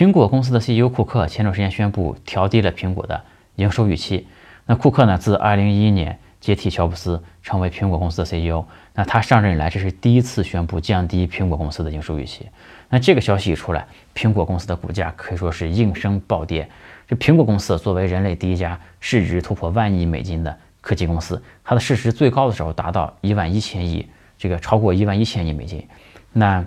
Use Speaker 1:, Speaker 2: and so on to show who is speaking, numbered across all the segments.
Speaker 1: 苹果公司的 CEO 库克前段时间宣布调低了苹果的营收预期。那库克呢，自2011年接替乔布斯成为苹果公司的 CEO。那他上任以来，这是第一次宣布降低苹果公司的营收预期。那这个消息一出来，苹果公司的股价可以说是应声暴跌。这苹果公司作为人类第一家市值突破万亿美金的科技公司，它的市值最高的时候达到一万一千亿，这个超过一万一千亿美金。那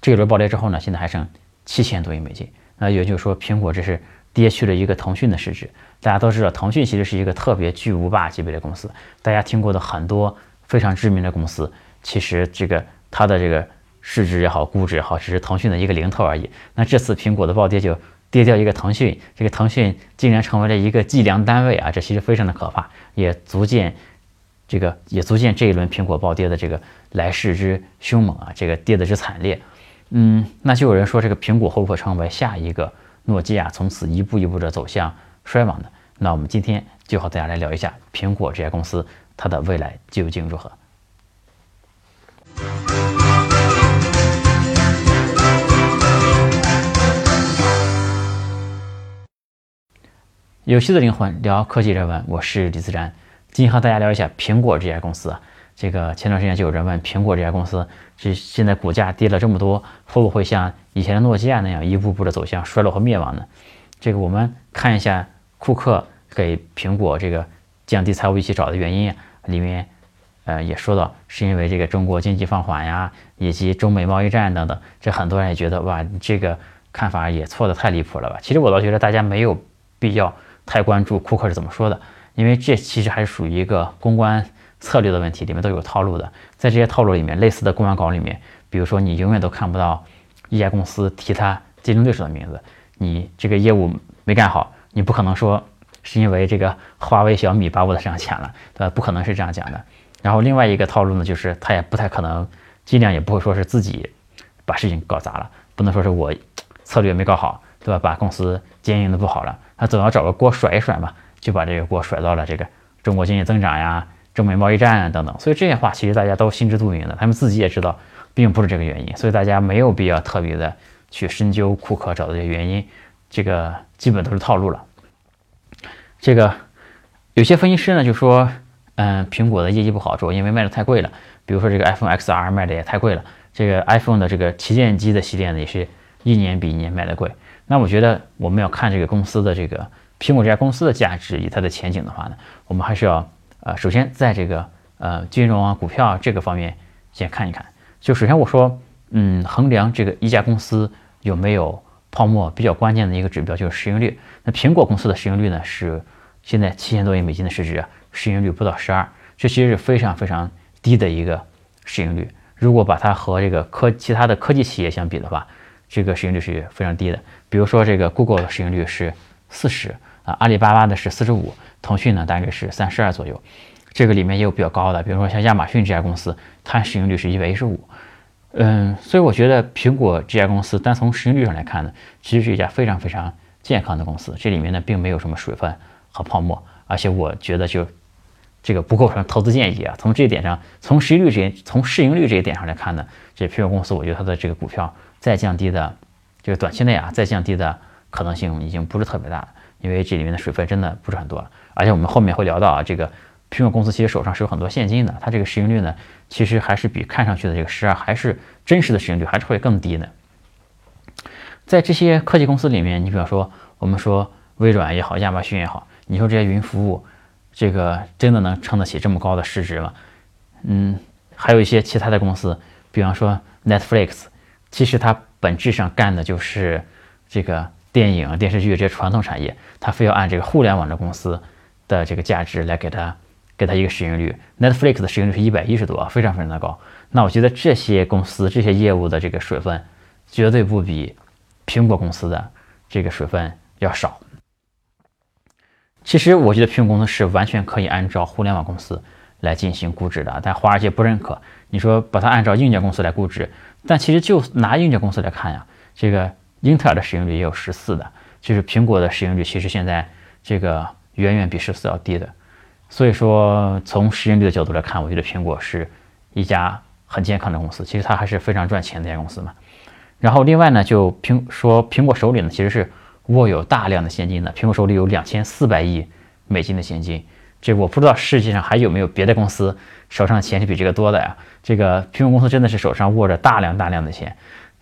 Speaker 1: 这一轮暴跌之后呢，现在还剩七千多亿美金。那也就是说，苹果这是跌去了一个腾讯的市值。大家都知道，腾讯其实是一个特别巨无霸级别的公司，大家听过的很多非常知名的公司，其实这个它的这个。市值也好，估值也好，只是腾讯的一个零头而已。那这次苹果的暴跌就跌掉一个腾讯，这个腾讯竟然成为了一个计量单位啊！这其实非常的可怕，也足见这个也足见这一轮苹果暴跌的这个来势之凶猛啊！这个跌的之惨烈。嗯，那就有人说这个苹果会不会成为下一个诺基亚，从此一步一步的走向衰亡呢？那我们今天就和大家来聊一下苹果这家公司它的未来究竟如何。有趣的灵魂聊科技人文，我是李自然。今天和大家聊一下苹果这家公司啊。这个前段时间就有人问苹果这家公司，这现在股价跌了这么多，会不会像以前的诺基亚那样一步步的走向衰落和灭亡呢？这个我们看一下库克给苹果这个降低财务预期找的原因，里面呃也说到是因为这个中国经济放缓呀，以及中美贸易战等等。这很多人也觉得哇，这个看法也错的太离谱了吧？其实我倒觉得大家没有必要。太关注库克是怎么说的，因为这其实还是属于一个公关策略的问题，里面都有套路的。在这些套路里面，类似的公关稿里面，比如说你永远都看不到一家公司提他竞争对手的名字，你这个业务没干好，你不可能说是因为这个华为、小米把我的市场抢了，对吧？不可能是这样讲的。然后另外一个套路呢，就是他也不太可能，尽量也不会说是自己把事情搞砸了，不能说是我策略没搞好，对吧？把公司经营的不好了。他总要找个锅甩一甩嘛，就把这个锅甩到了这个中国经济增长呀、中美贸易战啊等等。所以这些话其实大家都心知肚明的，他们自己也知道，并不是这个原因。所以大家没有必要特别的去深究库克找的这些原因，这个基本都是套路了。这个有些分析师呢就说，嗯，苹果的业绩不好，主要因为卖的太贵了。比如说这个 iPhone XR 卖的也太贵了，这个 iPhone 的这个旗舰机的系列呢也是一年比一年卖的贵。那我觉得我们要看这个公司的这个苹果这家公司的价值以它的前景的话呢，我们还是要呃，首先在这个呃金融啊、股票啊这个方面先看一看。就首先我说，嗯，衡量这个一家公司有没有泡沫比较关键的一个指标就是市盈率。那苹果公司的市盈率呢是现在七千多亿美金的市值，市盈率不到十二，这其实是非常非常低的一个市盈率。如果把它和这个科其他的科技企业相比的话，这个市盈率是非常低的。比如说，这个 Google 的市盈率是四十啊，阿里巴巴的是四十五，腾讯呢大概是三十二左右。这个里面也有比较高的，比如说像亚马逊这家公司，它市盈率是一百一十五。嗯，所以我觉得苹果这家公司单从市盈率上来看呢，其实是一家非常非常健康的公司。这里面呢并没有什么水分和泡沫，而且我觉得就这个不构成投资建议啊。从这一点上，从市盈率这从市盈率这一点上来看呢，这苹果公司我觉得它的这个股票再降低的。这个短期内啊，再降低的可能性已经不是特别大了，因为这里面的水分真的不是很多了。而且我们后面会聊到啊，这个苹果公司其实手上是有很多现金的，它这个市盈率呢，其实还是比看上去的这个十二还是真实的市盈率还是会更低的。在这些科技公司里面，你比方说我们说微软也好，亚马逊也好，你说这些云服务，这个真的能撑得起这么高的市值吗？嗯，还有一些其他的公司，比方说 Netflix，其实它。本质上干的就是这个电影、电视剧这些传统产业，它非要按这个互联网的公司的这个价值来给它给它一个市盈率。Netflix 的市盈率是一百一十多，非常非常的高。那我觉得这些公司这些业务的这个水分，绝对不比苹果公司的这个水分要少。其实我觉得苹果公司是完全可以按照互联网公司来进行估值的，但华尔街不认可。你说把它按照硬件公司来估值？但其实就拿硬件公司来看呀，这个英特尔的市盈率也有十四的，就是苹果的市盈率其实现在这个远远比十四要低的。所以说从市盈率的角度来看，我觉得苹果是一家很健康的公司，其实它还是非常赚钱的一家公司嘛。然后另外呢，就苹说苹果手里呢其实是握有大量的现金的，苹果手里有两千四百亿美金的现金。这我不知道世界上还有没有别的公司手上钱是比这个多的呀？这个苹果公司真的是手上握着大量大量的钱，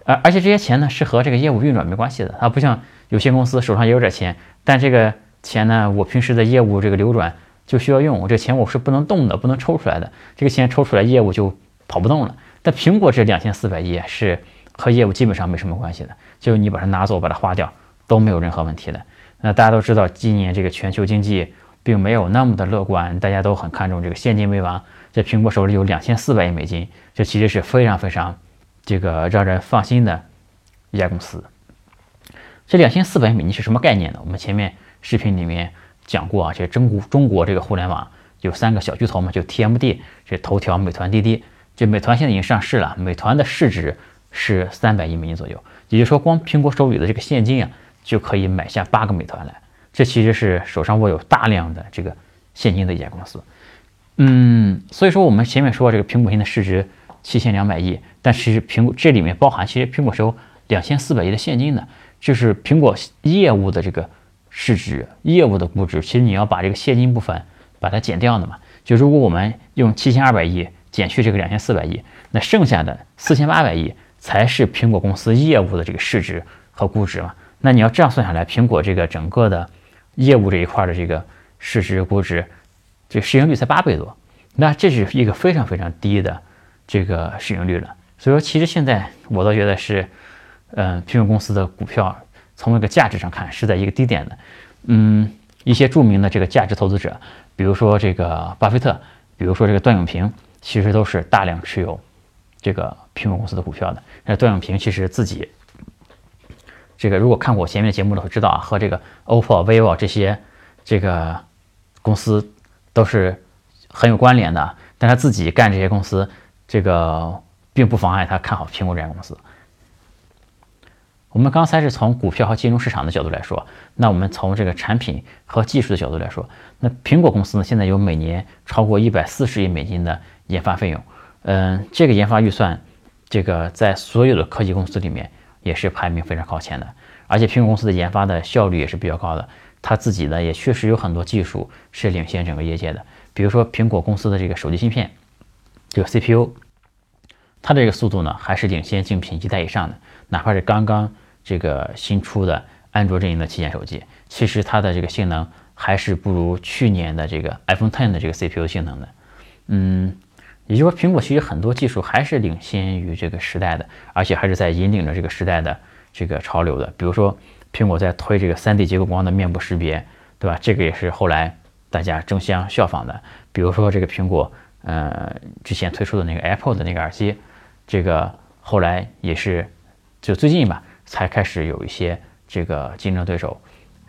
Speaker 1: 而而且这些钱呢是和这个业务运转没关系的，它不像有些公司手上也有点钱，但这个钱呢我平时的业务这个流转就需要用，我这钱我是不能动的，不能抽出来的，这个钱抽出来业务就跑不动了。但苹果这两千四百亿是和业务基本上没什么关系的，就你把它拿走把它花掉都没有任何问题的。那大家都知道今年这个全球经济。并没有那么的乐观，大家都很看重这个现金为王。这苹果手里有两千四百亿美金，这其实是非常非常这个让人放心的一家公司。这两千四百美金是什么概念呢？我们前面视频里面讲过啊，这中国中国这个互联网有三个小巨头嘛，就 TMD，这头条、美团、滴滴。这美团现在已经上市了，美团的市值是三百亿美金左右，也就是说，光苹果手里的这个现金啊，就可以买下八个美团来。这其实是手上握有大量的这个现金的一家公司，嗯，所以说我们前面说这个苹果现在市值七千两百亿，但其实苹果这里面包含其实苹果是有两千四百亿的现金的，就是苹果业务的这个市值、业务的估值，其实你要把这个现金部分把它减掉的嘛。就如果我们用七千二百亿减去这个两千四百亿，那剩下的四千八百亿才是苹果公司业务的这个市值和估值嘛。那你要这样算下来，苹果这个整个的。业务这一块的这个市值估值，这市盈率才八倍多，那这是一个非常非常低的这个市盈率了。所以说，其实现在我倒觉得是，嗯，苹果公司的股票从那个价值上看是在一个低点的。嗯，一些著名的这个价值投资者，比如说这个巴菲特，比如说这个段永平，其实都是大量持有这个苹果公司的股票的。那段永平其实自己。这个如果看过我前面的节目的会知道啊，和这个 OPPO、vivo 这些这个公司都是很有关联的。但他自己干这些公司，这个并不妨碍他看好苹果这家公司。我们刚才是从股票和金融市场的角度来说，那我们从这个产品和技术的角度来说，那苹果公司呢现在有每年超过一百四十亿美金的研发费用，嗯，这个研发预算，这个在所有的科技公司里面。也是排名非常靠前的，而且苹果公司的研发的效率也是比较高的，它自己呢也确实有很多技术是领先整个业界的。比如说苹果公司的这个手机芯片，这个 CPU，它的这个速度呢还是领先竞品一代以上的。哪怕是刚刚这个新出的安卓阵营的旗舰手机，其实它的这个性能还是不如去年的这个 iPhone Ten 的这个 CPU 性能的。嗯。也就是说，苹果其实很多技术还是领先于这个时代的，而且还是在引领着这个时代的这个潮流的。比如说，苹果在推这个 3D 结构光的面部识别，对吧？这个也是后来大家争相效仿的。比如说，这个苹果呃之前推出的那个 Apple 的那个耳机，这个后来也是就最近吧才开始有一些这个竞争对手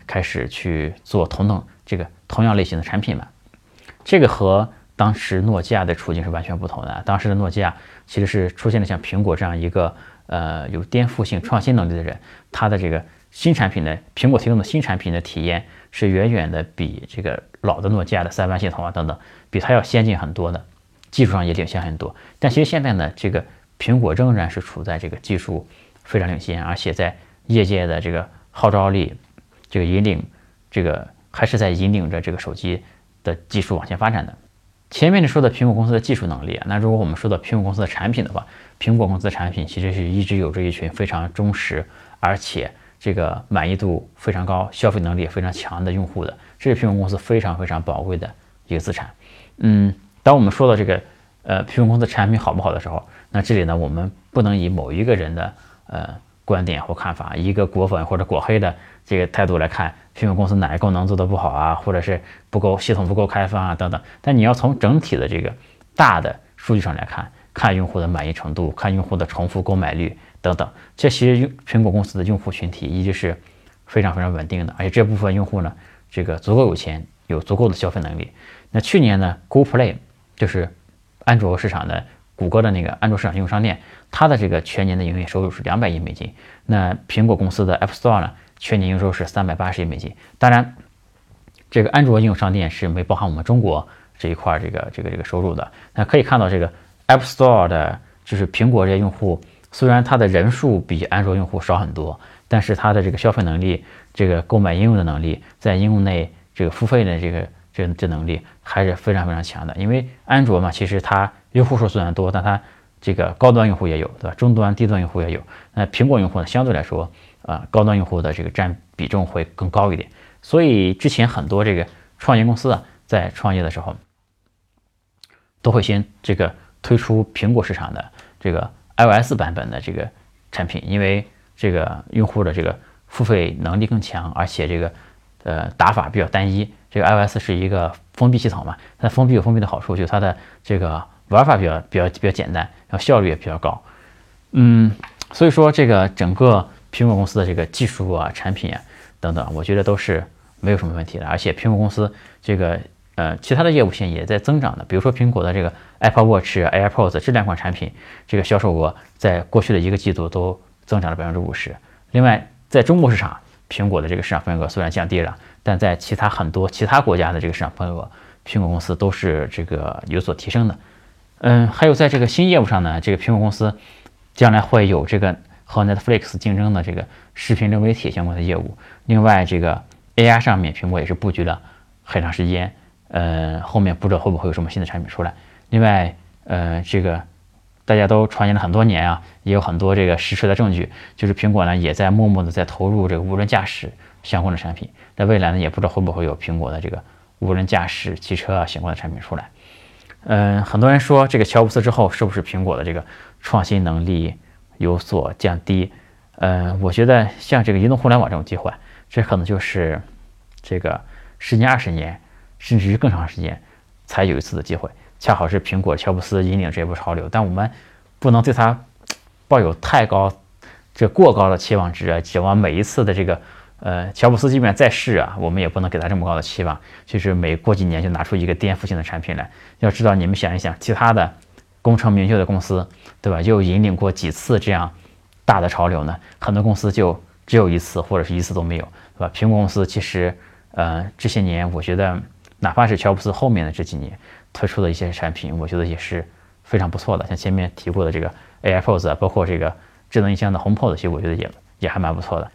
Speaker 1: 开始去做同等这个同样类型的产品嘛。这个和当时诺基亚的处境是完全不同的。当时的诺基亚其实是出现了像苹果这样一个呃有颠覆性创新能力的人，他的这个新产品的苹果提供的新产品的体验是远远的比这个老的诺基亚的三班系统啊等等，比它要先进很多的，技术上也领先很多。但其实现在呢，这个苹果仍然是处在这个技术非常领先，而且在业界的这个号召力，这个引领，这个还是在引领着这个手机的技术往前发展的。前面你说的苹果公司的技术能力啊，那如果我们说到苹果公司的产品的话，苹果公司的产品其实是一直有着一群非常忠实，而且这个满意度非常高、消费能力也非常强的用户的，这是苹果公司非常非常宝贵的一个资产。嗯，当我们说到这个呃苹果公司产品好不好的时候，那这里呢，我们不能以某一个人的呃观点或看法，一个果粉或者果黑的这个态度来看。苹果公司哪个功能做得不好啊，或者是不够系统不够开放啊等等。但你要从整体的这个大的数据上来看，看用户的满意程度，看用户的重复购买率等等，这其实苹果公司的用户群体一直是非常非常稳定的，而且这部分用户呢，这个足够有钱，有足够的消费能力。那去年呢，Google Play 就是安卓市场的谷歌的那个安卓市场应用商店，它的这个全年的营业收入是两百亿美金。那苹果公司的 App Store 呢？全年营收是三百八十亿美金。当然，这个安卓应用商店是没包含我们中国这一块这个这个这个收入的。那可以看到，这个 App Store 的，就是苹果这些用户虽然它的人数比安卓用户少很多，但是它的这个消费能力、这个购买应用的能力，在应用内这个付费的这个这这能力还是非常非常强的。因为安卓嘛，其实它用户数虽然多，但它这个高端用户也有，对吧？中端、低端用户也有。那苹果用户呢，相对来说，啊，高端用户的这个占比重会更高一点。所以之前很多这个创业公司啊，在创业的时候，都会先这个推出苹果市场的这个 iOS 版本的这个产品，因为这个用户的这个付费能力更强，而且这个呃打法比较单一。这个 iOS 是一个封闭系统嘛，它封闭有封闭的好处，就是它的这个玩法比较比较比较简单，然后效率也比较高。嗯，所以说这个整个苹果公司的这个技术啊、产品啊等等，我觉得都是没有什么问题的。而且苹果公司这个呃其他的业务线也在增长的，比如说苹果的这个 Apple Watch、AirPods 这两款产品，这个销售额在过去的一个季度都增长了百分之五十。另外，在中国市场，苹果的这个市场份额虽然降低了，但在其他很多其他国家的这个市场份额，苹果公司都是这个有所提升的。嗯，还有在这个新业务上呢，这个苹果公司将来会有这个和 Netflix 竞争的这个视频流媒体相关的业务。另外，这个 AI 上面，苹果也是布局了很长时间。呃，后面不知道会不会有什么新的产品出来。另外，呃，这个大家都传言了很多年啊，也有很多这个实锤的证据，就是苹果呢也在默默的在投入这个无人驾驶相关的产品。在未来呢，也不知道会不会有苹果的这个无人驾驶汽车啊相关的产品出来。嗯，很多人说这个乔布斯之后是不是苹果的这个创新能力有所降低？嗯，我觉得像这个移动互联网这种机会，这可能就是这个十年、二十年，甚至于更长时间才有一次的机会。恰好是苹果乔布斯引领这波潮流，但我们不能对它抱有太高、这过高的期望值啊，指望每一次的这个。呃，乔布斯即便在世啊，我们也不能给他这么高的期望，就是每过几年就拿出一个颠覆性的产品来。要知道，你们想一想，其他的功成名就的公司，对吧？又引领过几次这样大的潮流呢？很多公司就只有一次，或者是一次都没有，对吧？苹果公司其实，呃，这些年我觉得，哪怕是乔布斯后面的这几年推出的一些产品，我觉得也是非常不错的。像前面提过的这个 AirPods，啊包括这个智能音箱的 HomePod，其实我觉得也也还蛮不错的。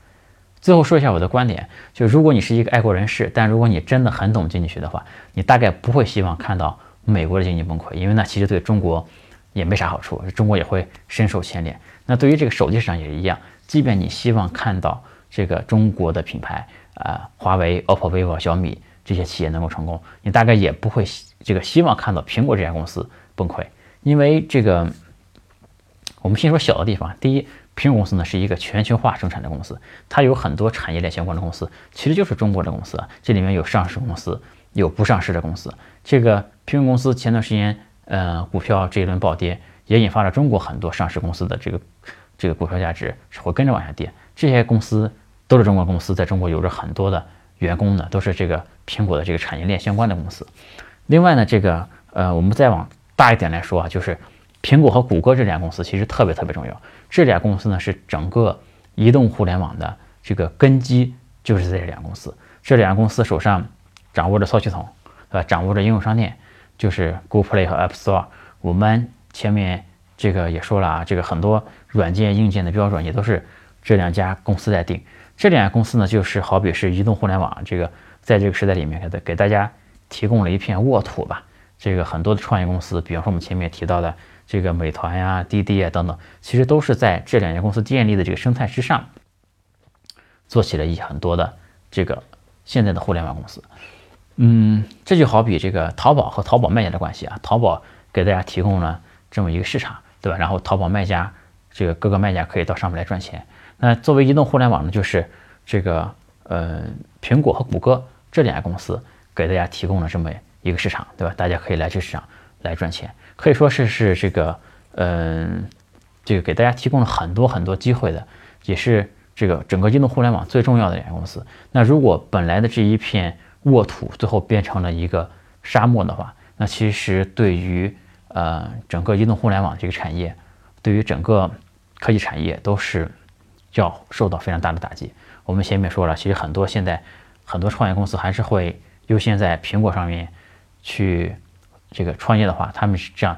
Speaker 1: 最后说一下我的观点，就如果你是一个爱国人士，但如果你真的很懂经济学的话，你大概不会希望看到美国的经济崩溃，因为那其实对中国也没啥好处，中国也会深受牵连。那对于这个手机市场也是一样，即便你希望看到这个中国的品牌啊，华为、OPPO、vivo、小米这些企业能够成功，你大概也不会这个希望看到苹果这家公司崩溃，因为这个我们先说小的地方，第一。苹果公司呢是一个全球化生产的公司，它有很多产业链相关的公司，其实就是中国的公司。这里面有上市公司，有不上市的公司。这个苹果公司前段时间，呃，股票这一轮暴跌，也引发了中国很多上市公司的这个这个股票价值是会跟着往下跌。这些公司都是中国公司，在中国有着很多的员工呢，都是这个苹果的这个产业链相关的公司。另外呢，这个呃，我们再往大一点来说啊，就是苹果和谷歌这两家公司其实特别特别重要。这俩公司呢是整个移动互联网的这个根基，就是在这两公司。这两家公司手上掌握着操作系统，对吧？掌握着应用商店，就是 Google Play 和 App Store。我们前面这个也说了啊，这个很多软件硬件的标准也都是这两家公司在定。这两家公司呢，就是好比是移动互联网这个在这个时代里面给给大家提供了一片沃土吧。这个很多的创业公司，比方说我们前面提到的。这个美团呀、滴滴啊等等，其实都是在这两家公司建立的这个生态之上，做起了一很多的这个现在的互联网公司。嗯，这就好比这个淘宝和淘宝卖家的关系啊，淘宝给大家提供了这么一个市场，对吧？然后淘宝卖家这个各个卖家可以到上面来赚钱。那作为移动互联网呢，就是这个呃苹果和谷歌这两家公司给大家提供了这么一个市场，对吧？大家可以来这市场来赚钱。可以说是是这个，嗯，这个给大家提供了很多很多机会的，也是这个整个移动互联网最重要的两家公司。那如果本来的这一片沃土最后变成了一个沙漠的话，那其实对于呃整个移动互联网这个产业，对于整个科技产业都是要受到非常大的打击。我们前面说了，其实很多现在很多创业公司还是会优先在苹果上面去。这个创业的话，他们是这样，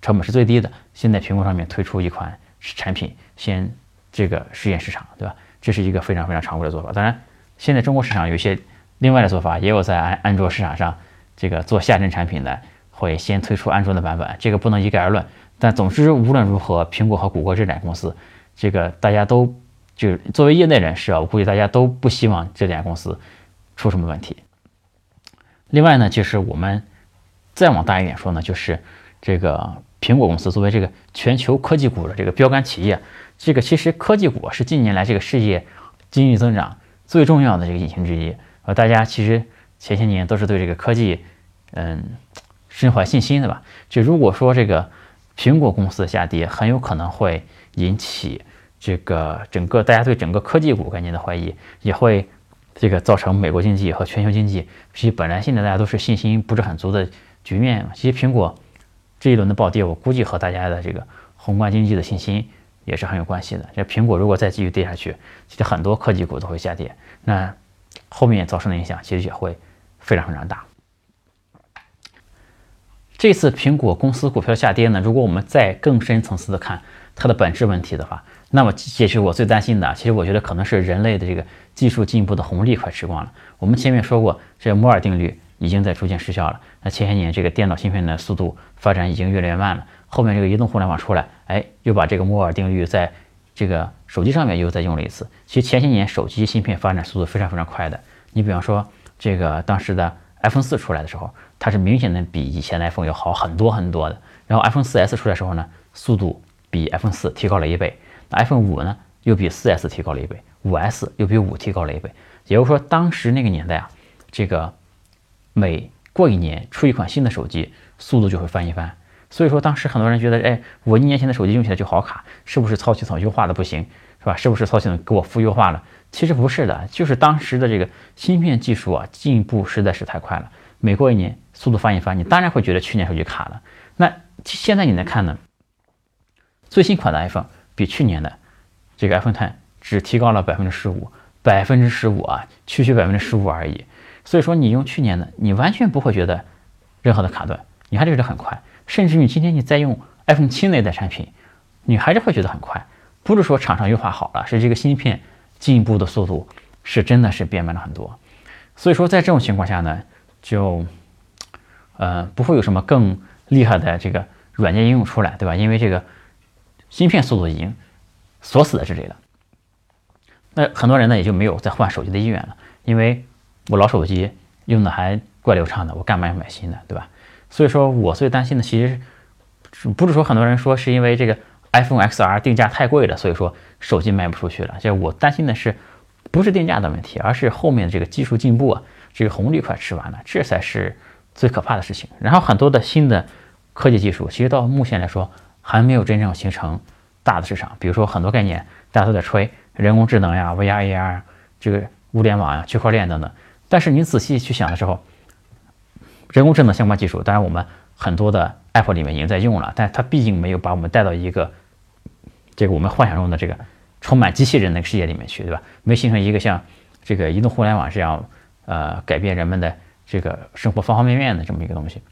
Speaker 1: 成本是最低的。先在苹果上面推出一款产品先这个试验市场，对吧？这是一个非常非常常规的做法。当然，现在中国市场有一些另外的做法，也有在安安卓市场上这个做下沉产品的，会先推出安卓的版本，这个不能一概而论。但总之，无论如何，苹果和谷歌这两家公司，这个大家都就作为业内人士啊，我估计大家都不希望这两家公司出什么问题。另外呢，就是我们再往大一点说呢，就是这个。苹果公司作为这个全球科技股的这个标杆企业，这个其实科技股是近年来这个世界经济增长最重要的这个引擎之一。呃，大家其实前些年都是对这个科技，嗯，深怀信心的吧？就如果说这个苹果公司的下跌，很有可能会引起这个整个大家对整个科技股概念的怀疑，也会这个造成美国经济和全球经济其实本来现在大家都是信心不是很足的局面。其实苹果。这一轮的暴跌，我估计和大家的这个宏观经济的信心也是很有关系的。这苹果如果再继续跌下去，其实很多科技股都会下跌，那后面造成的影响其实也会非常非常大。这次苹果公司股票下跌呢，如果我们再更深层次的看它的本质问题的话，那么其实我最担心的，其实我觉得可能是人类的这个技术进步的红利快吃光了。我们前面说过，这摩尔定律。已经在逐渐失效了。那前些年这个电脑芯片的速度发展已经越来越慢了。后面这个移动互联网出来，哎，又把这个摩尔定律在这个手机上面又再用了一次。其实前些年手机芯片发展速度非常非常快的。你比方说这个当时的 iPhone 四出来的时候，它是明显的比以前的 iPhone 要好很多很多的。然后 iPhone 四 S 出来的时候呢，速度比 iPhone 四提高了一倍。那 iPhone 五呢，又比四 S 提高了一倍，五 S 又比五提高了一倍。也就是说，当时那个年代啊，这个。每过一年出一款新的手机，速度就会翻一番。所以说，当时很多人觉得，哎，我一年前的手机用起来就好卡，是不是操作系统优化的不行，是吧？是不是操作系统给我负优化了？其实不是的，就是当时的这个芯片技术啊进步实在是太快了。每过一年速度翻一番，你当然会觉得去年手机卡了。那现在你来看呢？最新款的 iPhone 比去年的这个 iPhone Ten 只提高了百分之十五，百分之十五啊，区区百分之十五而已。所以说，你用去年的，你完全不会觉得任何的卡顿，你还是觉得很快。甚至你今天你再用 iPhone 七那代产品，你还是会觉得很快。不是说厂商优化好了，是这个芯片进步的速度是真的是变慢了很多。所以说，在这种情况下呢，就呃不会有什么更厉害的这个软件应用出来，对吧？因为这个芯片速度已经锁死在这里了。那很多人呢也就没有再换手机的意愿了，因为。我老手机用的还怪流畅的，我干嘛要买新的，对吧？所以说我最担心的其实不是说很多人说是因为这个 iPhone XR 定价太贵了，所以说手机卖不出去了。就我担心的是，不是定价的问题，而是后面的这个技术进步啊，这个红利快吃完了，这才是最可怕的事情。然后很多的新的科技技术，其实到目前来说还没有真正形成大的市场。比如说很多概念大家都在吹人工智能呀、VR、AR 这个物联网呀、区块链等等。但是你仔细去想的时候，人工智能相关技术，当然我们很多的 App 里面已经在用了，但它毕竟没有把我们带到一个这个我们幻想中的这个充满机器人的世界里面去，对吧？没形成一个像这个移动互联网这样，呃，改变人们的这个生活方方面面的这么一个东西。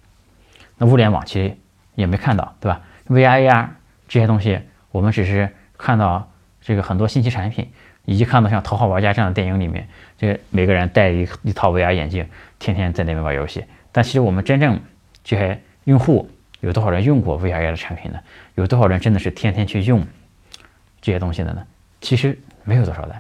Speaker 1: 那物联网其实也没看到，对吧？VR、AR 这些东西，我们只是看到这个很多信息产品。以及看到像《头号玩家》这样的电影里面，这每个人戴一一套 VR 眼镜，天天在那边玩游戏。但其实我们真正这些用户有多少人用过 VR 的产品呢？有多少人真的是天天去用这些东西的呢？其实没有多少的。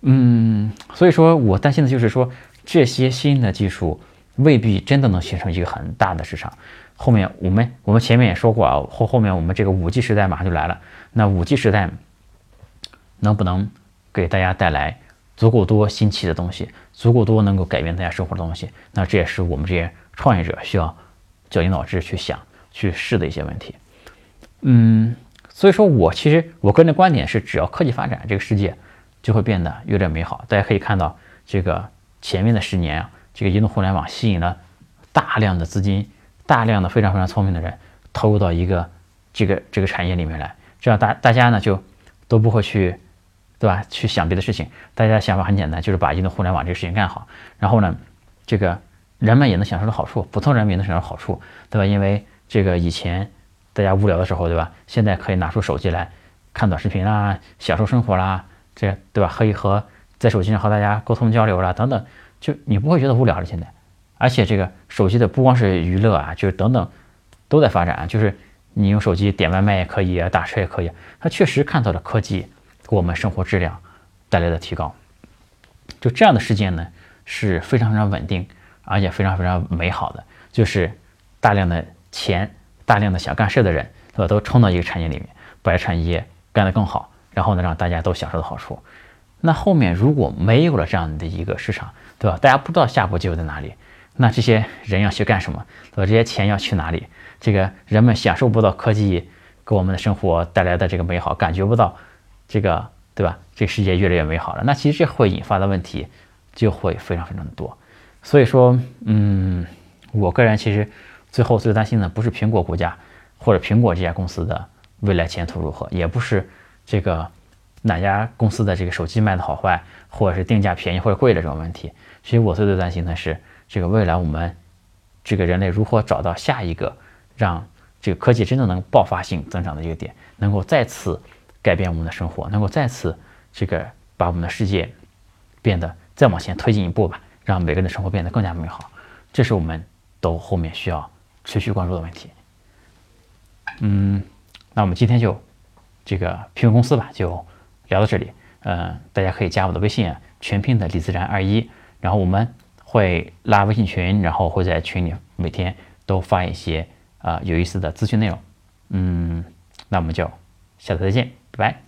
Speaker 1: 嗯，所以说我担心的就是说，这些新的技术未必真的能形成一个很大的市场。后面我们我们前面也说过啊，后后面我们这个五 G 时代马上就来了。那五 G 时代能不能？给大家带来足够多新奇的东西，足够多能够改变大家生活的东西，那这也是我们这些创业者需要绞尽脑汁去想、去试的一些问题。嗯，所以说我其实我个人的观点是，只要科技发展，这个世界就会变得越来越美好。大家可以看到，这个前面的十年啊，这个移动互联网吸引了大量的资金，大量的非常非常聪明的人投入到一个这个这个产业里面来，这样大大家呢就都不会去。对吧？去想别的事情，大家想法很简单，就是把移动互联网这个事情干好。然后呢，这个人们也能享受到好处，普通人民也能享受到好处，对吧？因为这个以前大家无聊的时候，对吧？现在可以拿出手机来，看短视频啦，享受生活啦，这对吧？可以和在手机上和大家沟通交流啦，等等，就你不会觉得无聊了。现在，而且这个手机的不光是娱乐啊，就是等等都在发展，就是你用手机点外卖也可以，打车也可以，它确实看到了科技给我们生活质量带来的提高。就这样的事件呢，是非常非常稳定，而且非常非常美好的，就是大量的钱，大量的想干事的人，对吧？都冲到一个产业里面，把产业干得更好，然后呢，让大家都享受到好处。那后面如果没有了这样的一个市场，对吧？大家不知道下一步机会在哪里，那这些人要去干什么？对吧？这些钱要去哪里？这个人们享受不到科技给我们的生活带来的这个美好，感觉不到这个。对吧？这个世界越来越美好了，那其实这会引发的问题就会非常非常的多。所以说，嗯，我个人其实最后最担心的不是苹果股价或者苹果这家公司的未来前途如何，也不是这个哪家公司的这个手机卖的好坏，或者是定价便宜或者贵的这种问题。其实我最最担心的是这个未来我们这个人类如何找到下一个让这个科技真正能爆发性增长的一个点，能够再次。改变我们的生活，能够再次这个把我们的世界变得再往前推进一步吧，让每个人的生活变得更加美好，这是我们都后面需要持续关注的问题。嗯，那我们今天就这个评论公司吧，就聊到这里。嗯，大家可以加我的微信，全拼的李自然二一，然后我们会拉微信群，然后会在群里每天都发一些啊有意思的资讯内容。嗯，那我们就下次再见。Bye.